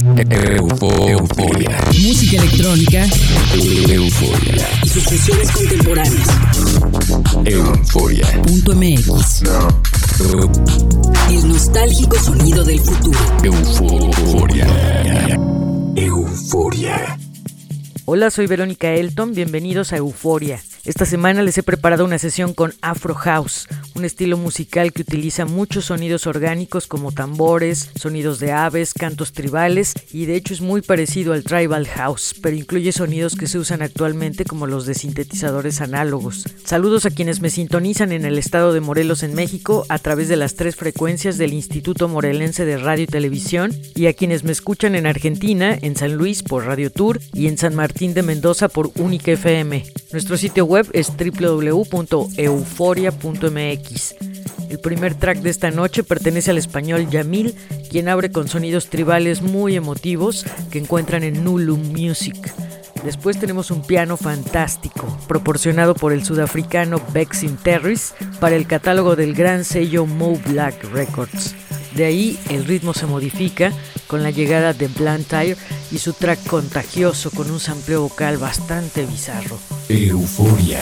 Euforia. Música electrónica. Euforia. Y sus contemporáneas. Euforia. Punto MX. El nostálgico sonido del futuro. Euforia. Euforia. Hola, soy Verónica Elton, bienvenidos a Euforia. Esta semana les he preparado una sesión con Afro House, un estilo musical que utiliza muchos sonidos orgánicos como tambores, sonidos de aves, cantos tribales y de hecho es muy parecido al tribal house, pero incluye sonidos que se usan actualmente como los de sintetizadores análogos. Saludos a quienes me sintonizan en el estado de Morelos en México a través de las tres frecuencias del Instituto Morelense de Radio y Televisión y a quienes me escuchan en Argentina, en San Luis por Radio Tour y en San Martín de Mendoza por Única FM. Nuestro sitio es www.euforia.mx. El primer track de esta noche pertenece al español Yamil, quien abre con sonidos tribales muy emotivos que encuentran en Nulu Music. Después tenemos un piano fantástico, proporcionado por el sudafricano Bexin Terris para el catálogo del gran sello Mo Black Records. De ahí el ritmo se modifica con la llegada de Blantyre y su track contagioso con un sampleo vocal bastante bizarro. Euforia.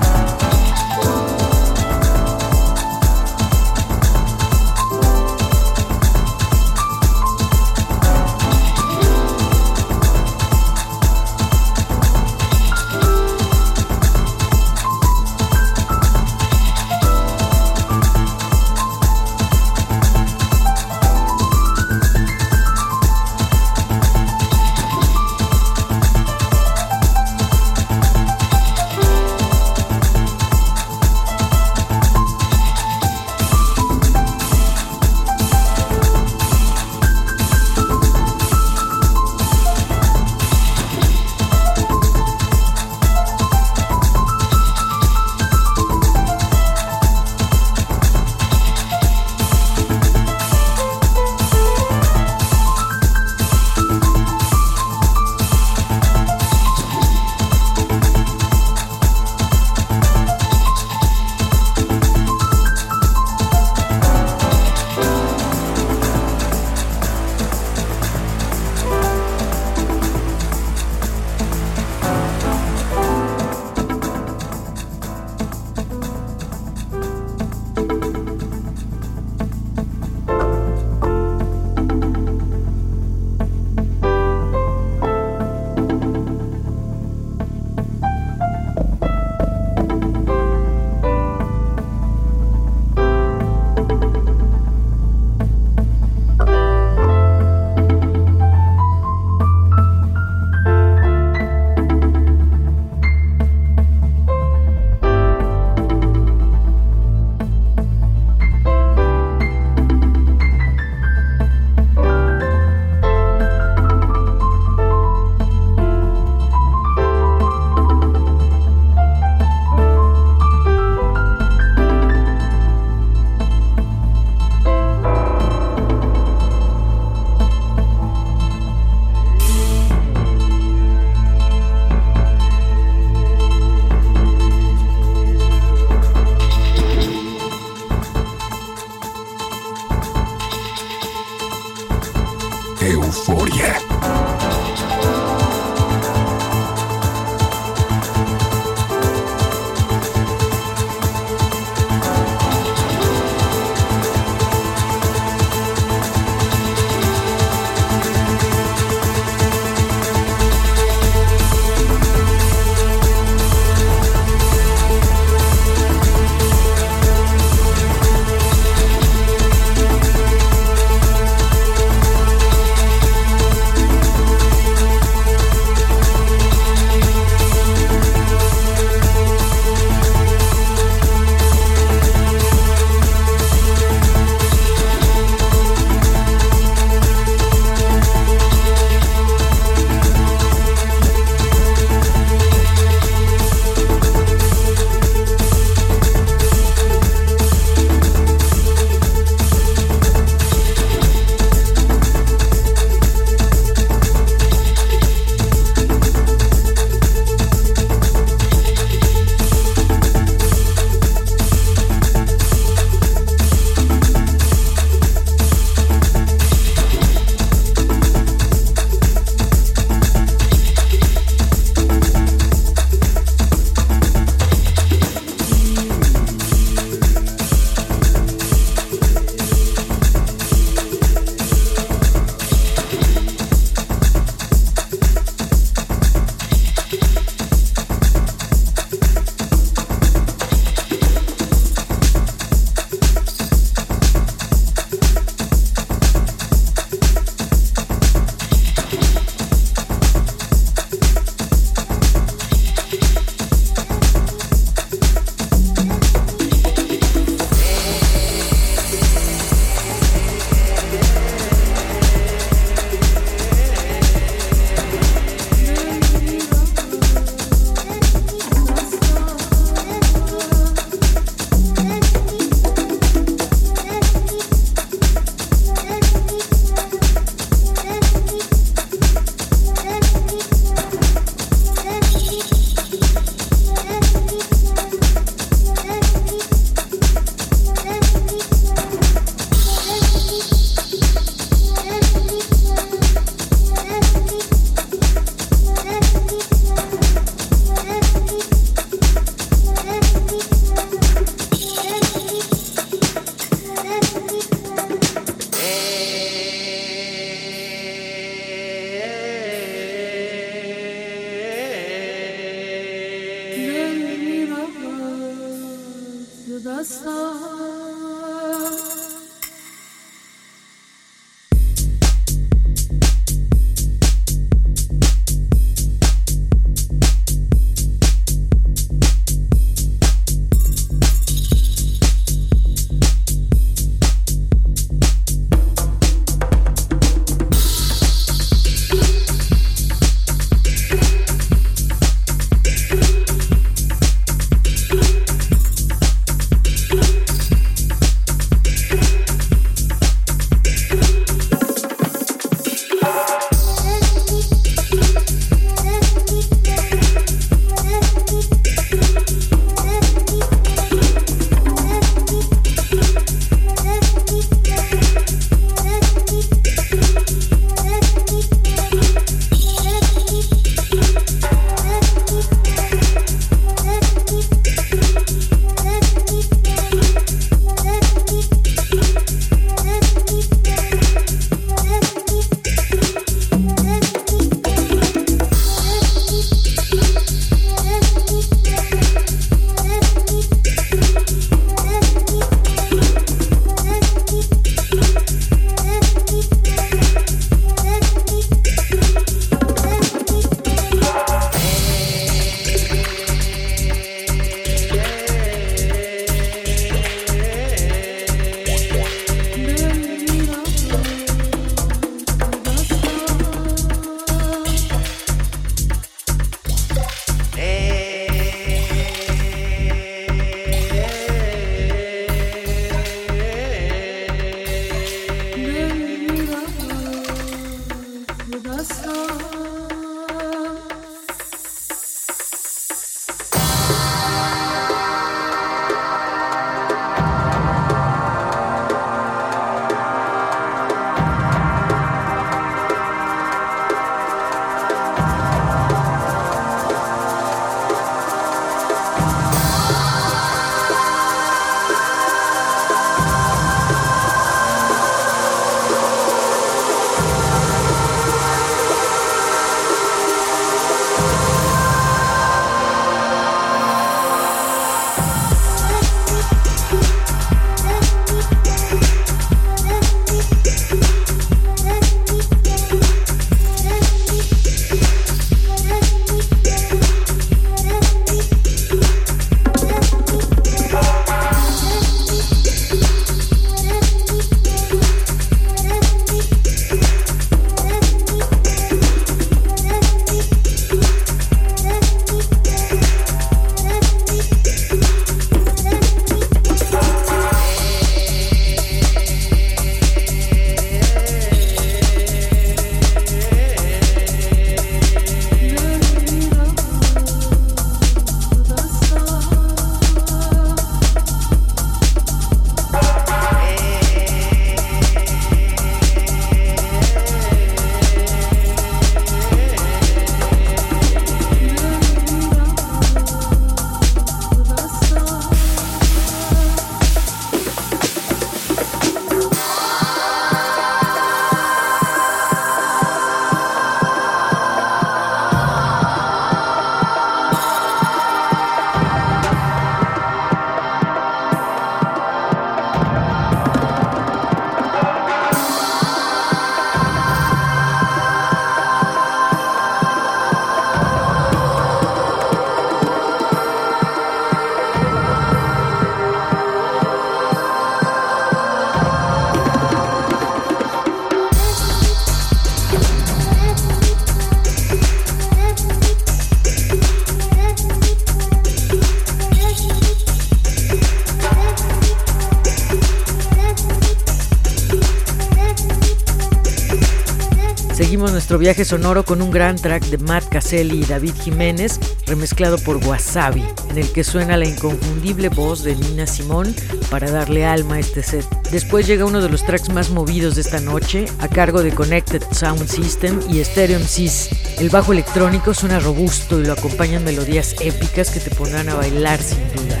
Nuestro viaje sonoro con un gran track de Matt Caselli y David Jiménez, remezclado por Wasabi, en el que suena la inconfundible voz de Nina Simón para darle alma a este set. Después llega uno de los tracks más movidos de esta noche, a cargo de Connected Sound System y Stereo MCs. El bajo electrónico suena robusto y lo acompañan melodías épicas que te pondrán a bailar sin duda.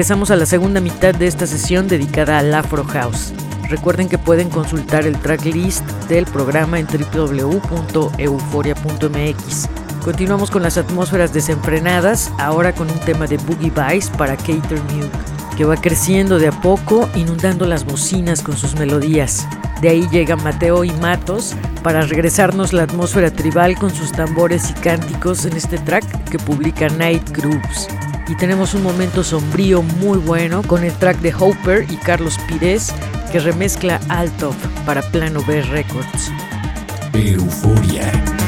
Regresamos a la segunda mitad de esta sesión dedicada al Afro House. Recuerden que pueden consultar el tracklist del programa en www.euforia.mx. Continuamos con las atmósferas desenfrenadas, ahora con un tema de Boogie Vice para Cater Mute, que va creciendo de a poco, inundando las bocinas con sus melodías. De ahí llegan Mateo y Matos para regresarnos la atmósfera tribal con sus tambores y cánticos en este track que publica Night Grooves. Y tenemos un momento sombrío muy bueno con el track de Hopper y Carlos Pires que remezcla Altov para Plano B Records. Euforia.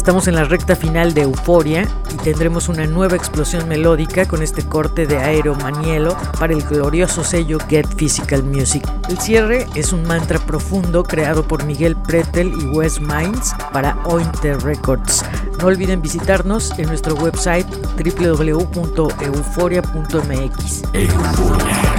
Estamos en la recta final de Euforia y tendremos una nueva explosión melódica con este corte de Aero Manielo para el glorioso sello Get Physical Music. El cierre es un mantra profundo creado por Miguel Pretel y Wes Mines para Ointer Records. No olviden visitarnos en nuestro website www.euforia.mx. Llegamos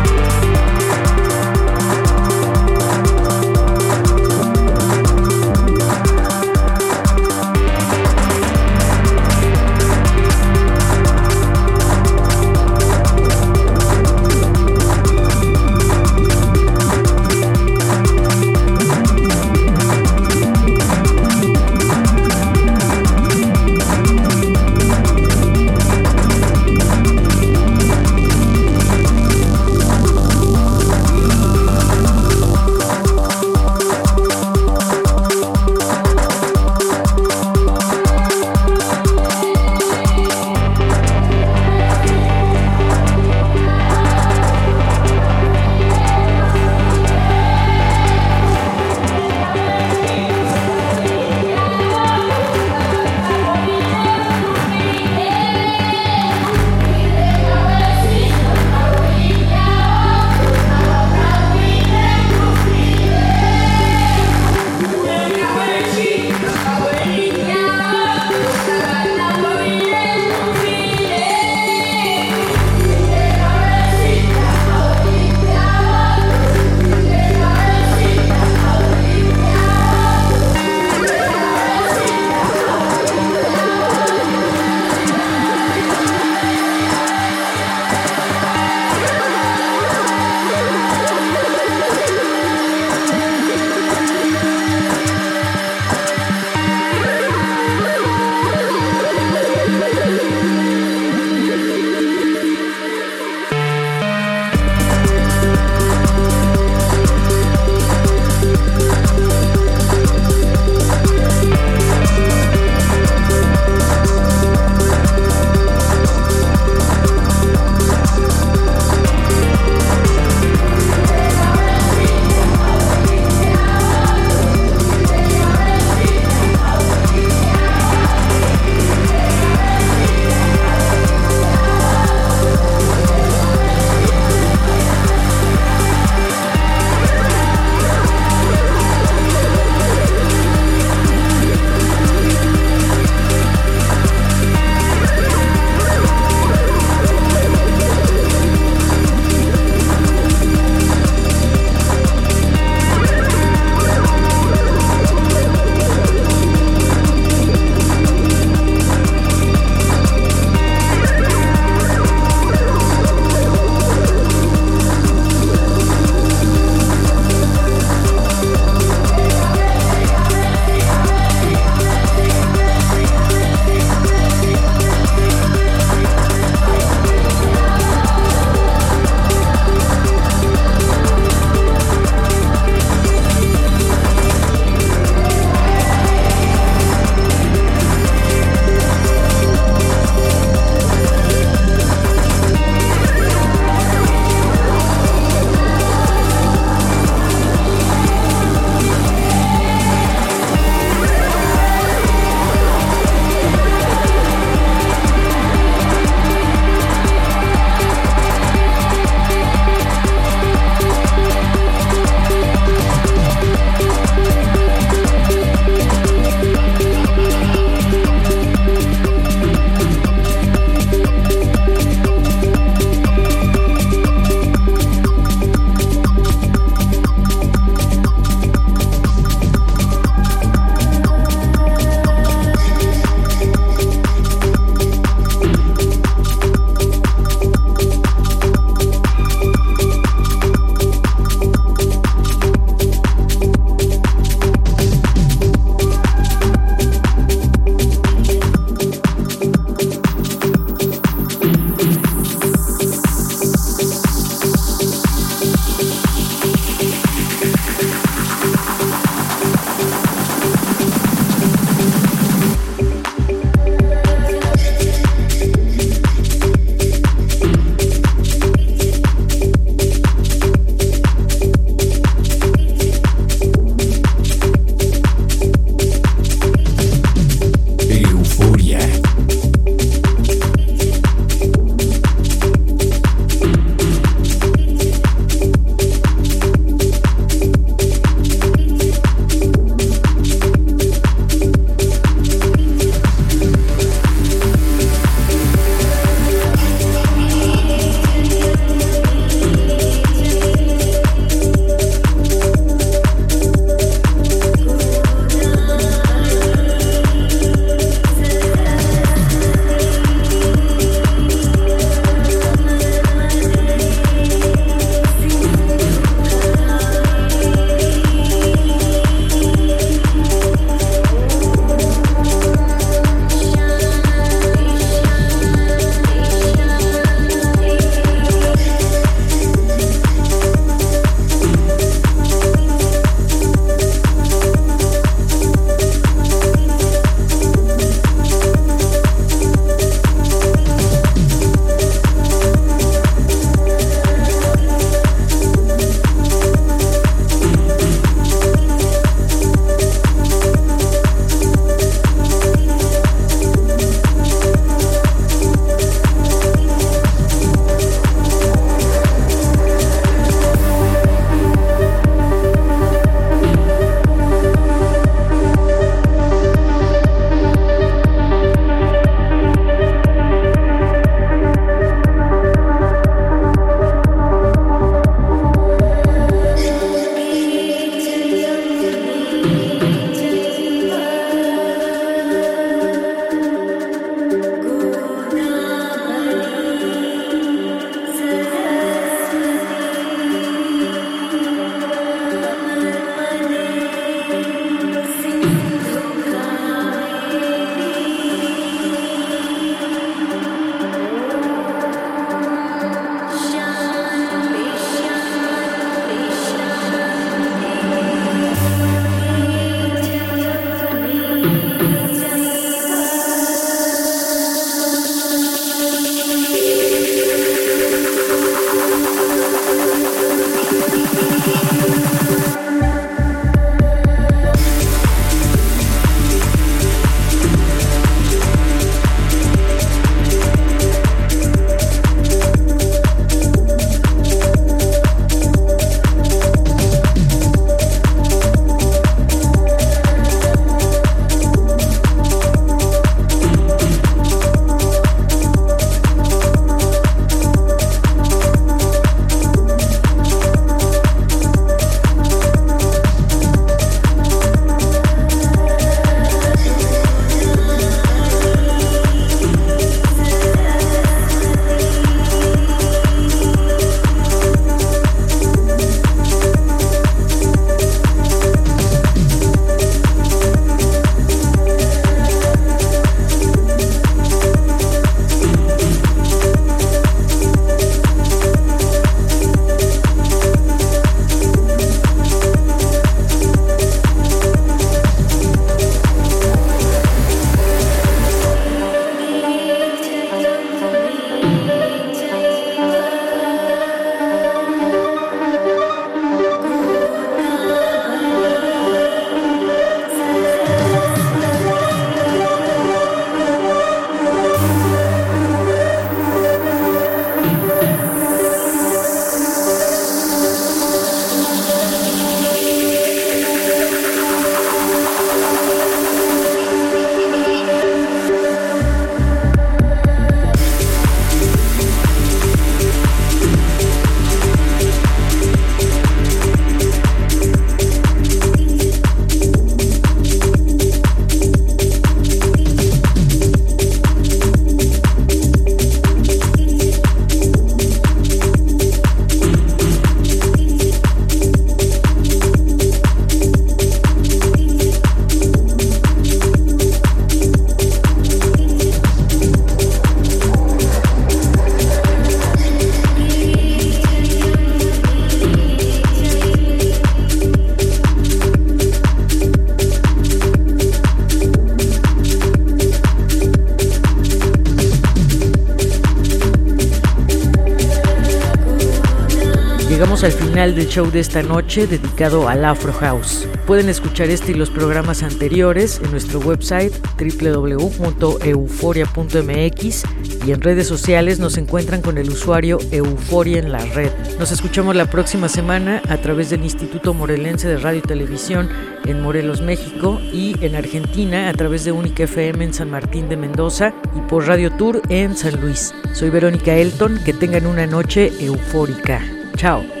final del show de esta noche dedicado al Afro House. Pueden escuchar este y los programas anteriores en nuestro website www.euforia.mx y en redes sociales nos encuentran con el usuario Euforia en la red. Nos escuchamos la próxima semana a través del Instituto Morelense de Radio y Televisión en Morelos, México y en Argentina a través de Única FM en San Martín de Mendoza y por Radio Tour en San Luis. Soy Verónica Elton, que tengan una noche eufórica. Chao.